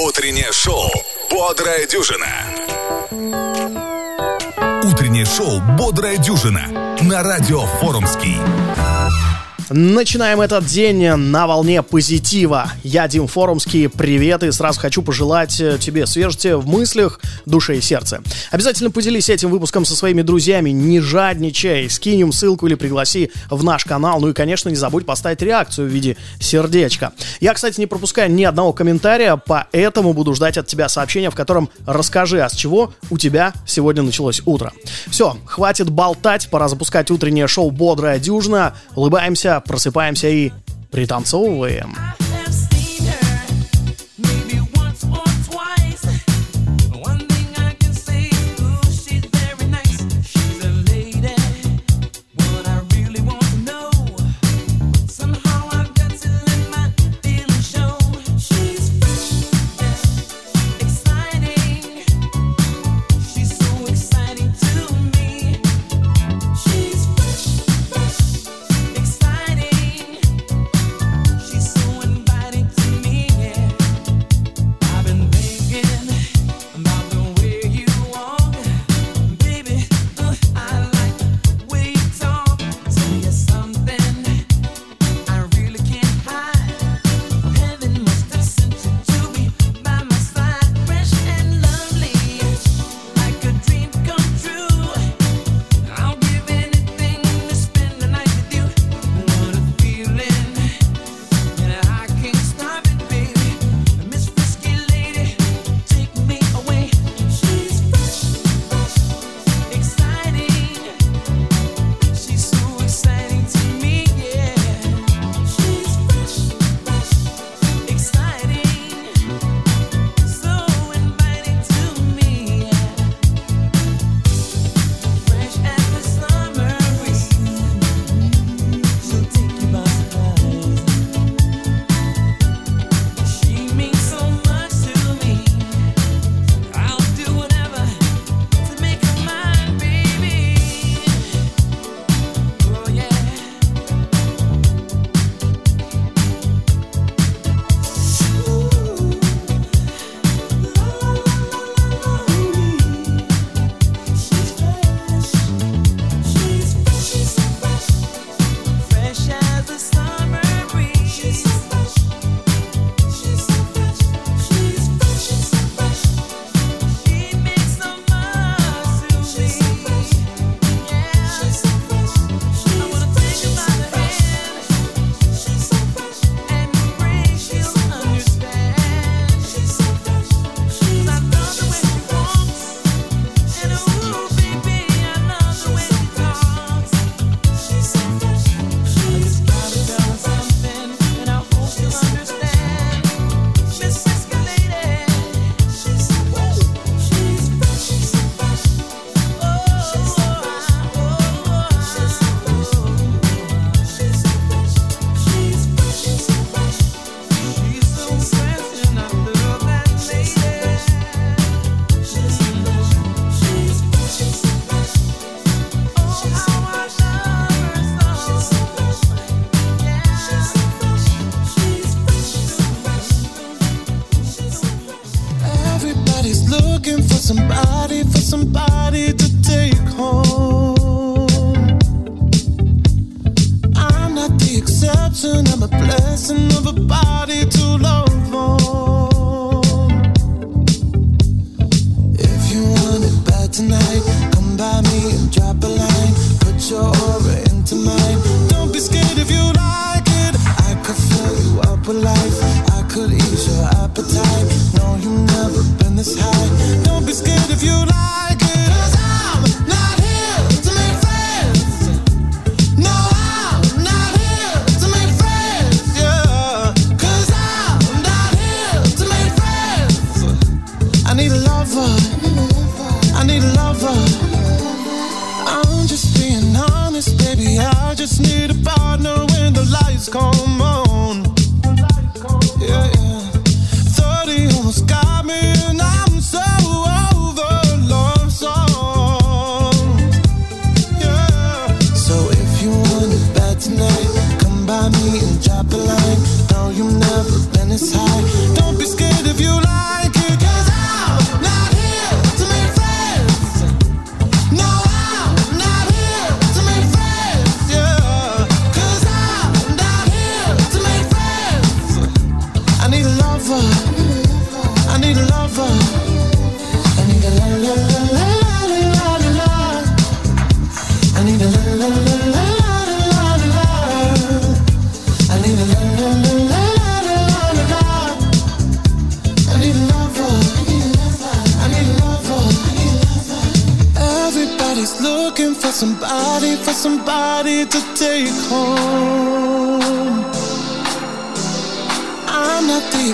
Утреннее шоу «Бодрая дюжина». Утреннее шоу «Бодрая дюжина» на радио «Форумский». Начинаем этот день на волне позитива. Я Дим Форумский, привет, и сразу хочу пожелать э, тебе свежести в мыслях, душе и сердце. Обязательно поделись этим выпуском со своими друзьями, не жадничай, скинь им ссылку или пригласи в наш канал. Ну и, конечно, не забудь поставить реакцию в виде сердечка. Я, кстати, не пропускаю ни одного комментария, поэтому буду ждать от тебя сообщения, в котором расскажи, а с чего у тебя сегодня началось утро. Все, хватит болтать, пора запускать утреннее шоу «Бодрая дюжина». Улыбаемся, просыпаемся и пританцовываем.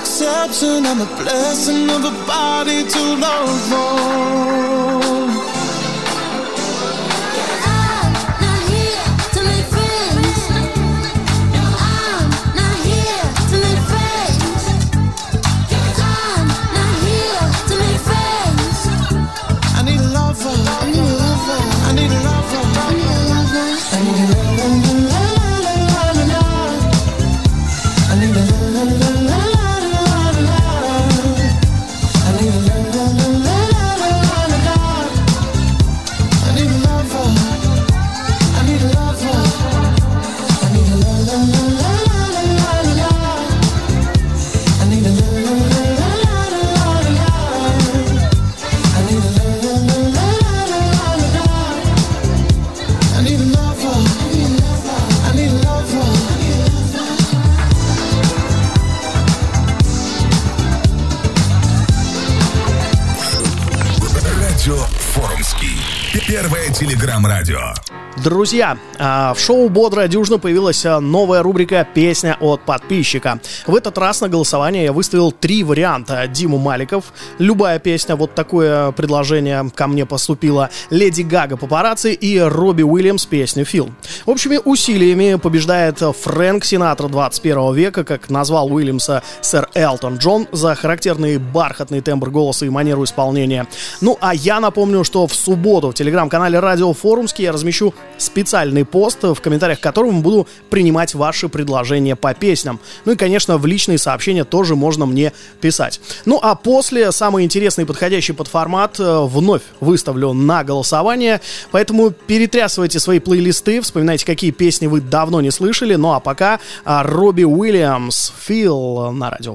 exception. I'm a blessing of a body to love. Телеграм-радио. Друзья, а, в шоу «Бодрая дюжина» появилась а, новая рубрика «Песня от подписчика». В этот раз на голосование я выставил три варианта. Диму Маликов, любая песня, вот такое предложение ко мне поступило. Леди Гага «Папарацци» и Робби Уильямс песню «Фил». Общими усилиями побеждает Фрэнк Синатра 21 века, как назвал Уильямса сэр Элтон Джон, за характерный бархатный тембр голоса и манеру исполнения. Ну, а я напомню, что в субботу в телеграм-канале «Радио Форумский» я размещу специальный пост, в комментариях которому буду принимать ваши предложения по песням. Ну и, конечно, в личные сообщения тоже можно мне писать. Ну а после самый интересный подходящий под формат э, вновь выставлю на голосование, поэтому перетрясывайте свои плейлисты, вспоминайте, какие песни вы давно не слышали. Ну а пока а, Робби Уильямс, Фил на Радио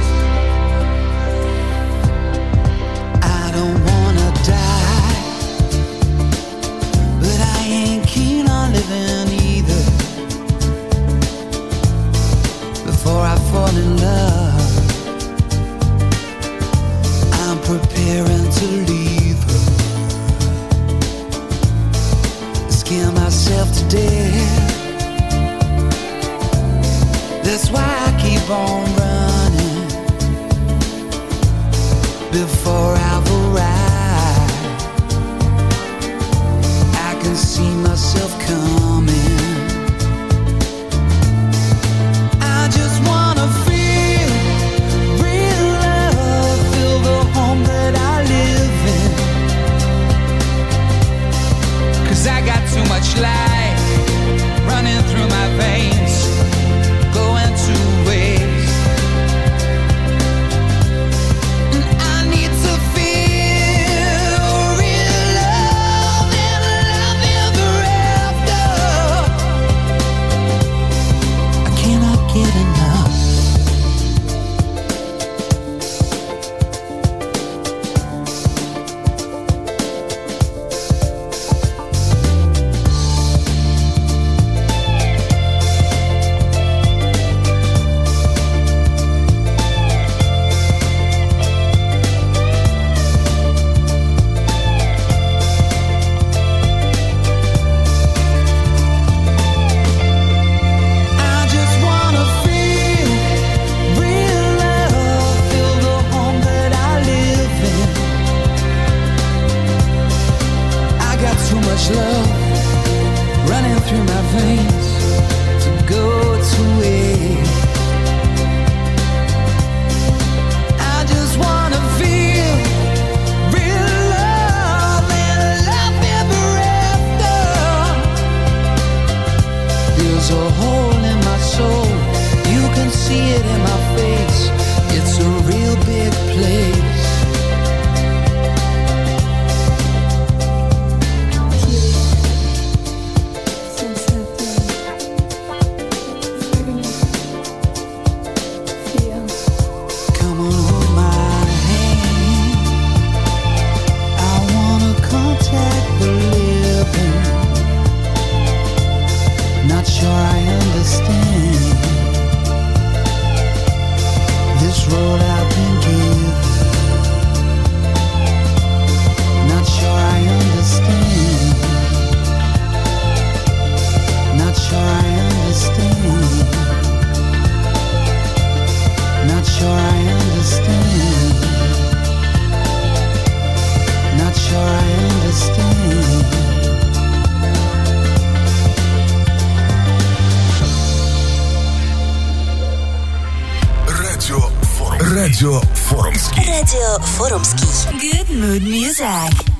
Форумский. Good mood music.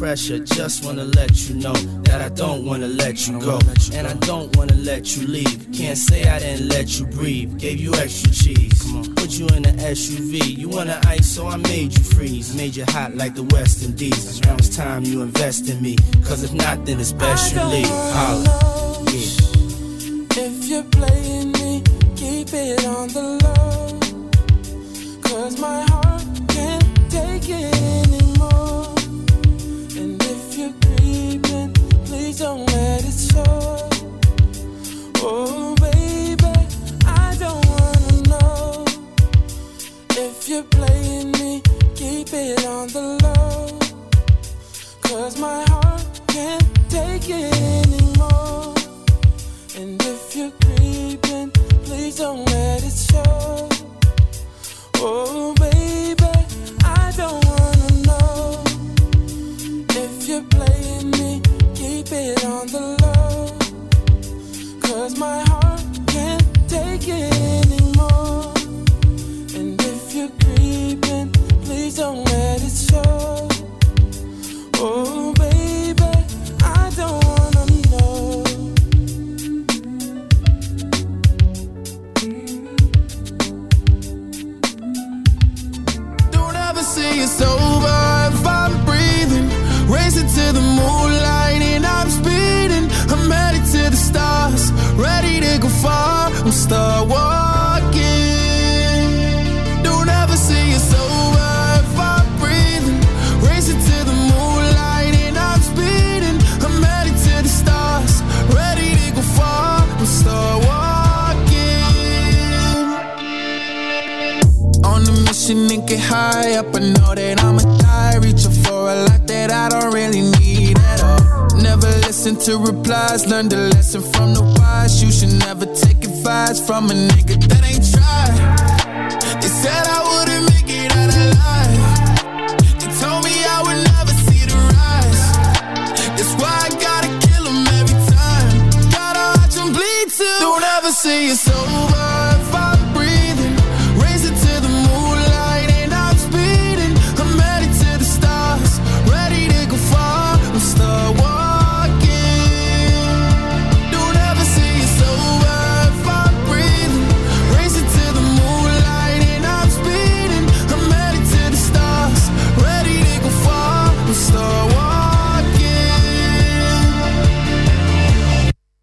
Pressure. Just wanna let you know that I don't wanna let you go. And I don't wanna let you leave. Can't say I didn't let you breathe. Gave you extra cheese. Put you in the SUV. You wanna ice, so I made you freeze. Made you hot like the West Indies. Now it's time you invest in me. Cause if not, then it's best you leave. Holla. Yeah. If you're playing me, keep it on the low my get high up. I know that I'ma die, reaching for a lot that I don't really need at all. Never listen to replies, learn the lesson from the wise. You should never take advice from a nigga that ain't tried. They said I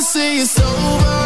Don't ever say it's over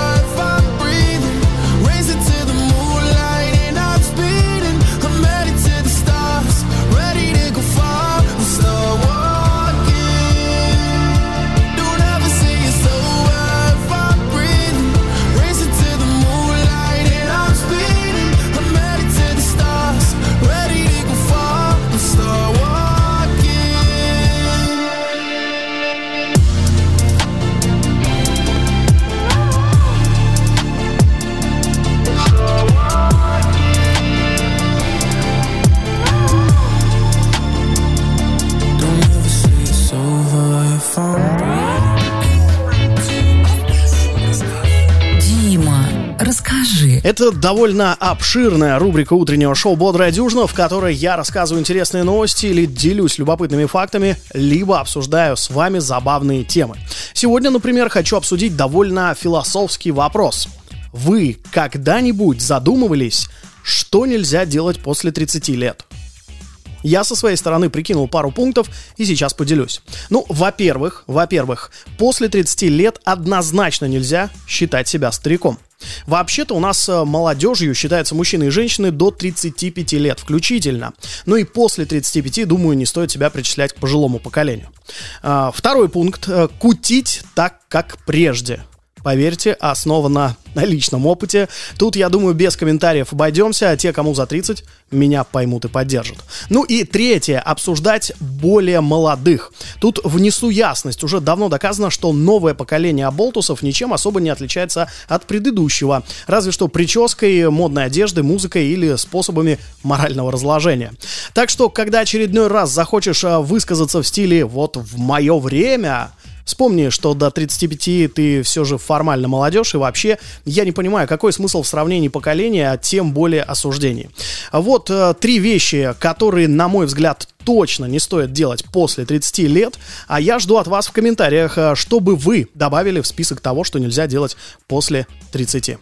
Это довольно обширная рубрика утреннего шоу «Бодрая дюжина», в которой я рассказываю интересные новости или делюсь любопытными фактами, либо обсуждаю с вами забавные темы. Сегодня, например, хочу обсудить довольно философский вопрос. Вы когда-нибудь задумывались, что нельзя делать после 30 лет? Я со своей стороны прикинул пару пунктов и сейчас поделюсь. Ну, во-первых, во-первых, после 30 лет однозначно нельзя считать себя стариком. Вообще-то у нас э, молодежью считаются мужчины и женщины до 35 лет включительно. Ну и после 35, думаю, не стоит себя причислять к пожилому поколению. А, Второй пункт. э, Кутить так, как прежде. Поверьте, основано на личном опыте. Тут, я думаю, без комментариев обойдемся, а те, кому за 30, меня поймут и поддержат. Ну и третье, обсуждать более молодых. Тут внесу ясность. Уже давно доказано, что новое поколение аболтусов ничем особо не отличается от предыдущего. Разве что прической, модной одеждой, музыкой или способами морального разложения. Так что, когда очередной раз захочешь а, высказаться в стиле «вот в мое время», Вспомни, что до 35 ты все же формально молодежь, и вообще я не понимаю, какой смысл в сравнении поколения, а тем более осуждений. Вот э, три вещи, которые, на мой взгляд, точно не стоит делать после 30 лет, а я жду от вас в комментариях, э, чтобы вы добавили в список того, что нельзя делать после 30.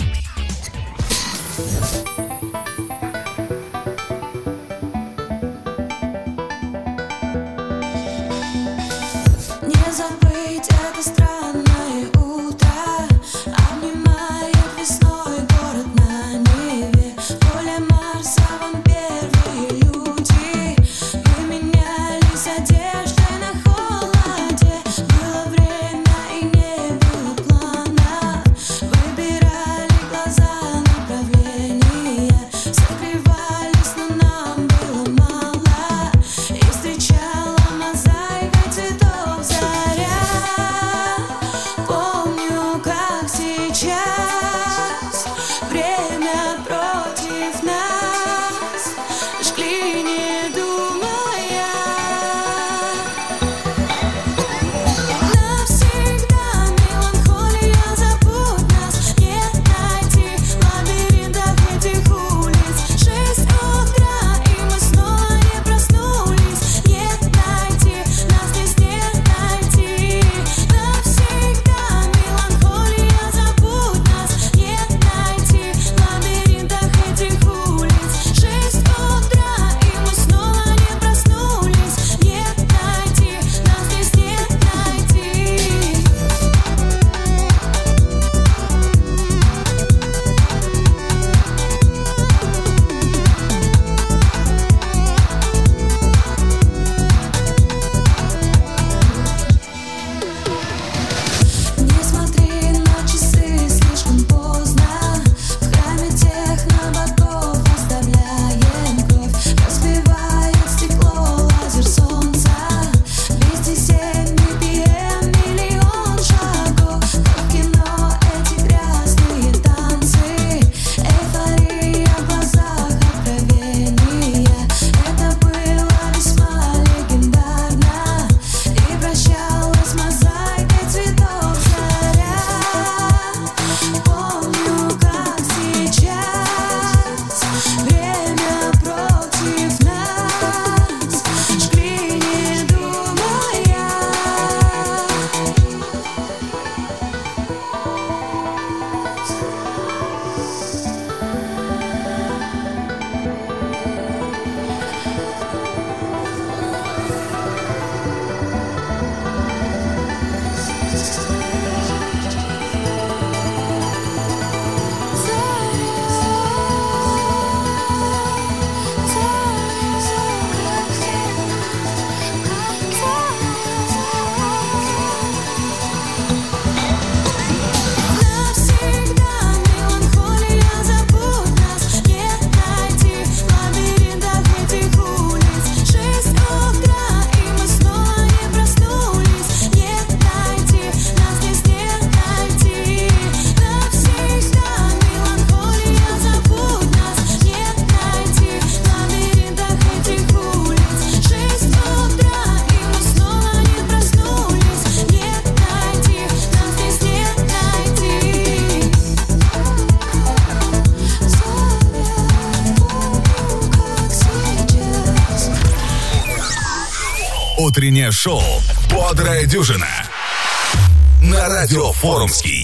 Дюжина» на радио Форумский.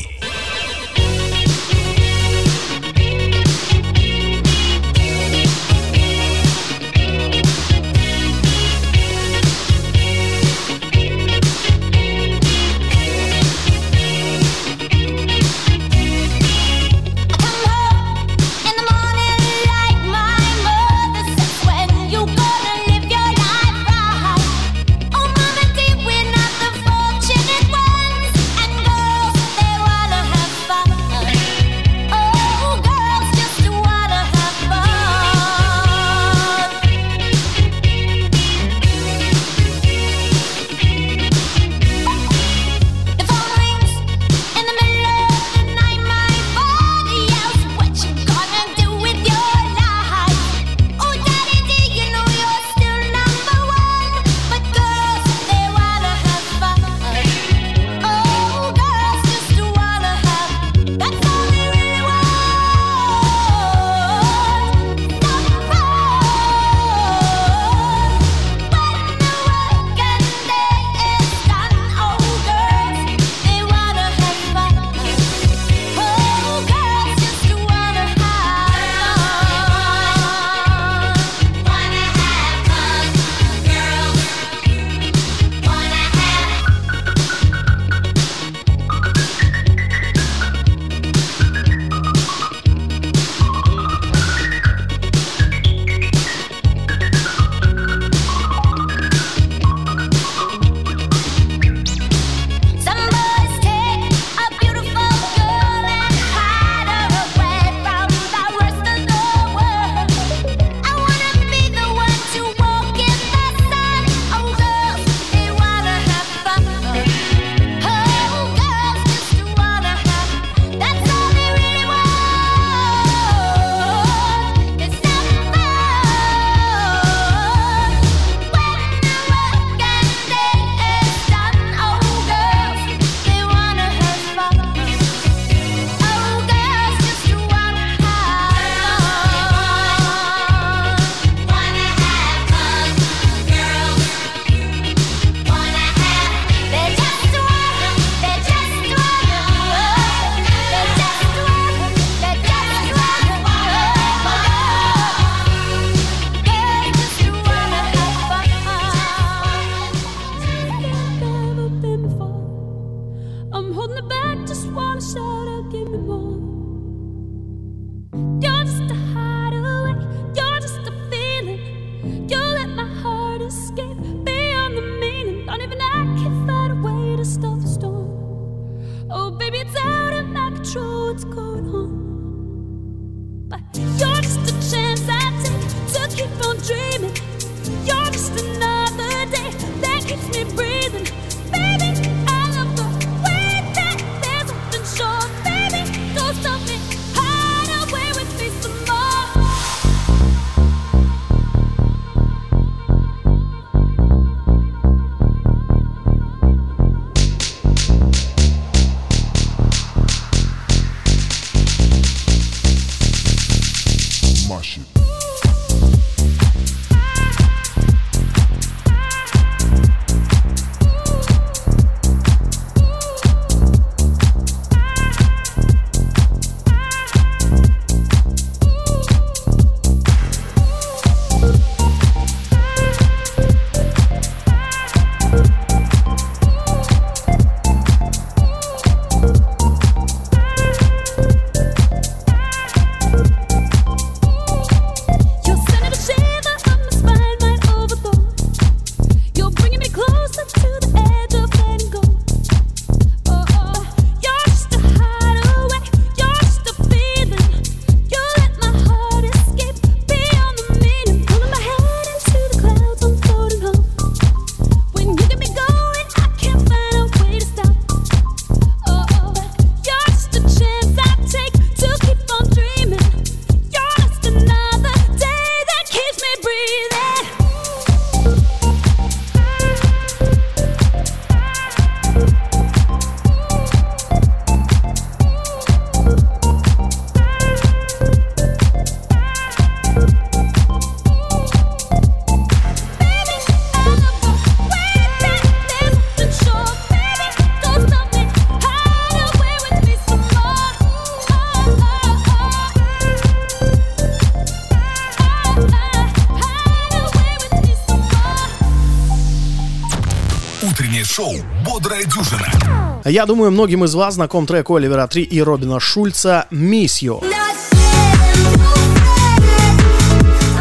Я думаю, многим из вас знаком трек Оливера 3 и Робина Шульца «Miss You».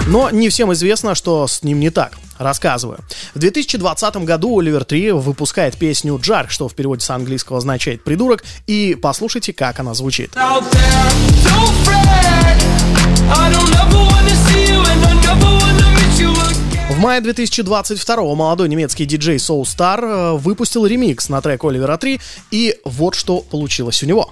Но не всем известно, что с ним не так. Рассказываю. В 2020 году Оливер 3 выпускает песню «Джарк», что в переводе с английского означает «придурок», и послушайте, как она звучит. out there. В мае 2022 молодой немецкий диджей Soul Star э, выпустил ремикс на трек Оливера 3, и вот что получилось у него.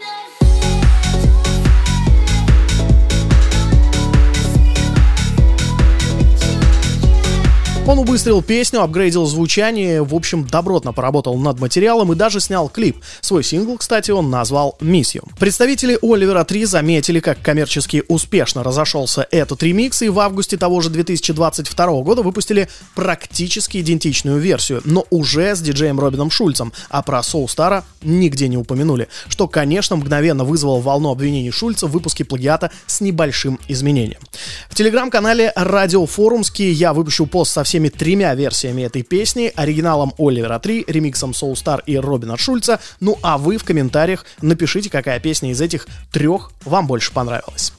Он убыстрил песню, апгрейдил звучание, в общем, добротно поработал над материалом и даже снял клип. Свой сингл, кстати, он назвал «Miss You». Представители Оливера 3 заметили, как коммерчески успешно разошелся этот ремикс, и в августе того же 2022 года выпустили практически идентичную версию, но уже с диджеем Робином Шульцем, а про Соу Стара нигде не упомянули, что, конечно, мгновенно вызвало волну обвинений Шульца в выпуске плагиата с небольшим изменением. В телеграм-канале Радио Форумский я выпущу пост со всеми тремя версиями этой песни, оригиналом Оливера 3, ремиксом Soul Star и Робина Шульца, ну а вы в комментариях напишите, какая песня из этих трех вам больше понравилась.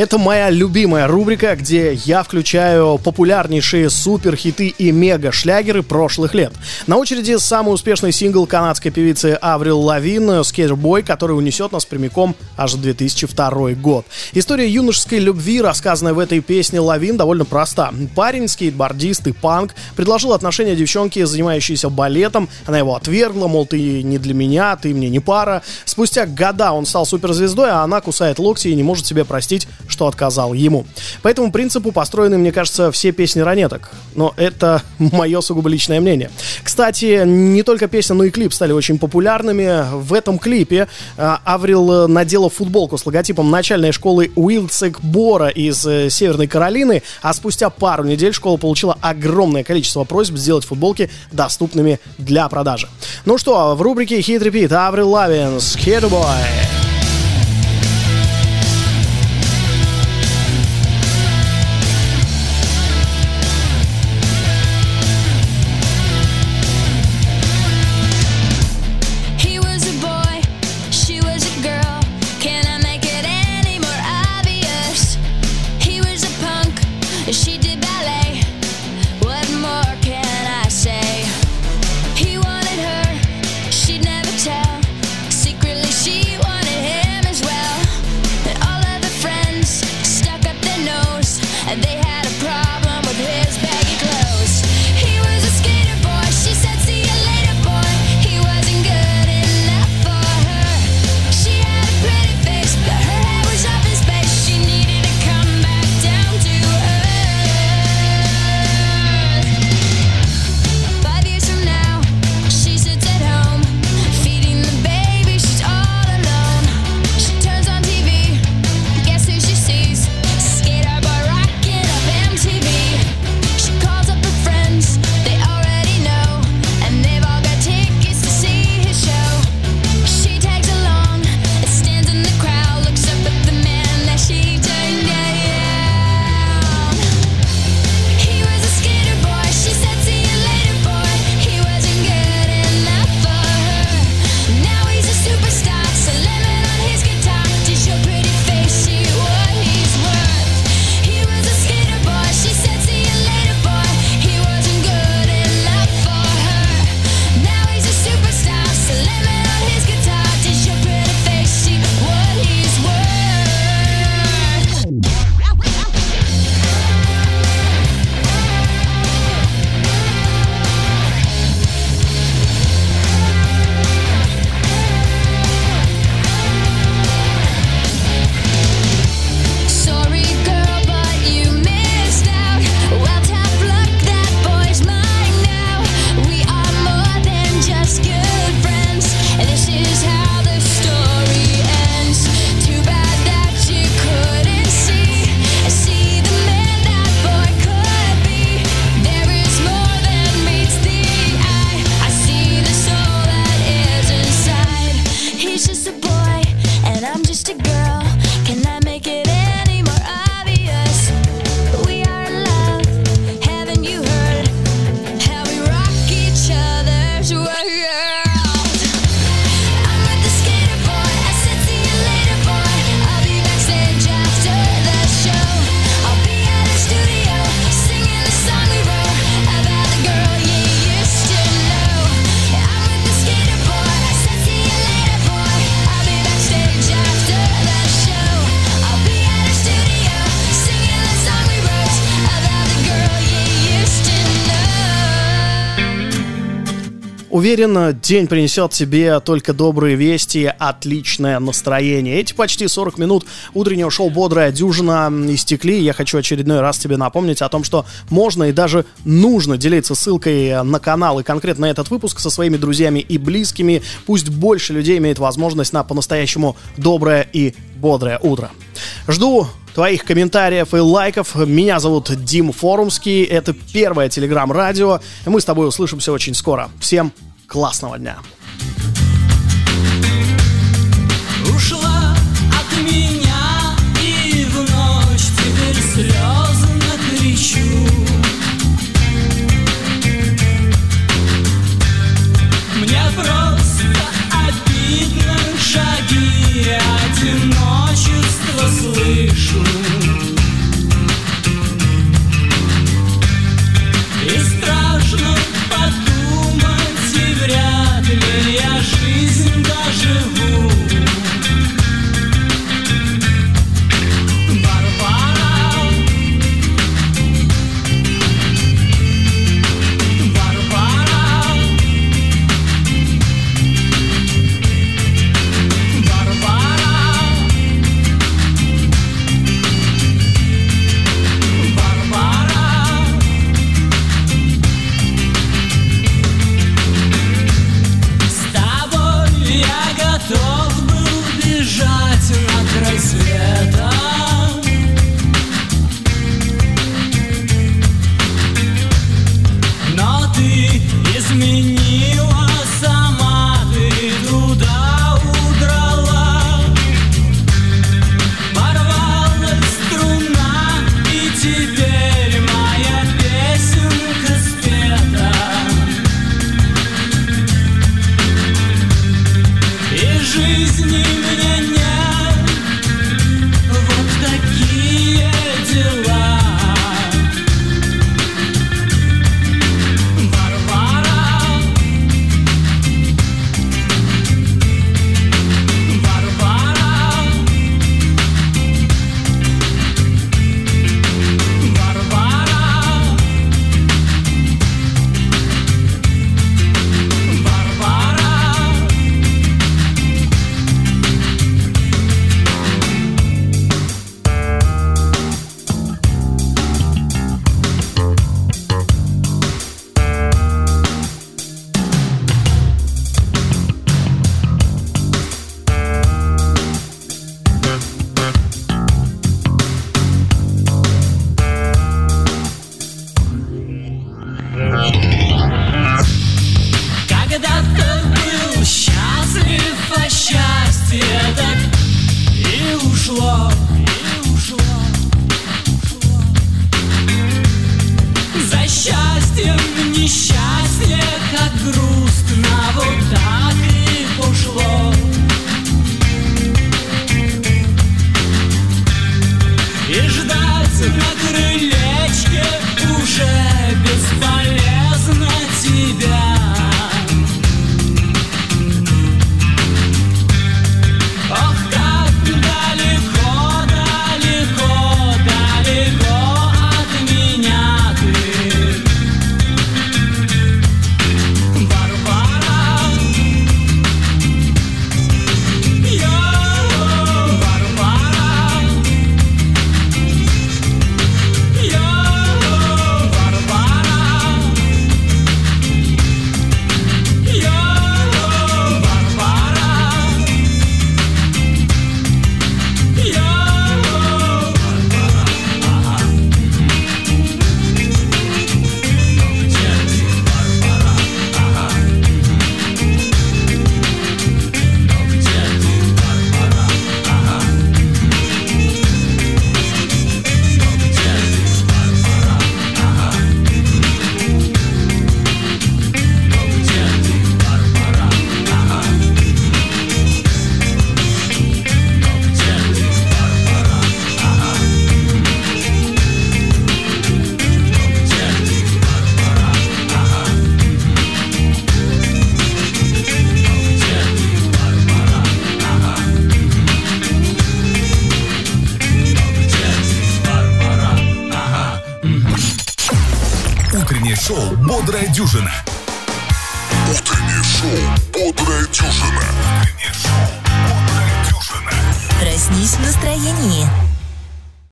Это моя любимая рубрика, где я включаю популярнейшие суперхиты и мега-шлягеры прошлых лет. На очереди самый успешный сингл канадской певицы Аврил Лавин «Скейтбой», который унесет нас прямиком аж в 2002 год. История юношеской любви, рассказанная в этой песне Лавин, довольно проста. Парень, скейтбордист и панк, предложил отношения девчонке, занимающейся балетом. Она его отвергла, мол, ты не для меня, ты мне не пара. Спустя года он стал суперзвездой, а она кусает локти и не может себе простить, что отказал ему. По этому принципу построены, мне кажется, все песни ранеток. Но это мое сугубо личное мнение. Кстати, не только песня, но и клип стали очень популярными. В этом клипе э, Аврил надела футболку с логотипом начальной школы Уилдсек Бора из э, Северной Каролины, а спустя пару недель школа получила огромное количество просьб сделать футболки доступными для продажи. Ну что, в рубрике Hit Repeat Аврил Лавинс, Hit Boy. Уверен, день принесет тебе только добрые вести, отличное настроение. Эти почти 40 минут утреннего шоу «Бодрая дюжина» истекли. Я хочу очередной раз тебе напомнить о том, что можно и даже нужно делиться ссылкой на канал и конкретно этот выпуск со своими друзьями и близкими. Пусть больше людей имеет возможность на по-настоящему доброе и бодрое утро. Жду твоих комментариев и лайков. Меня зовут Дим Форумский. Это первое телеграм-радио. Мы с тобой услышимся очень скоро. Всем классного дня.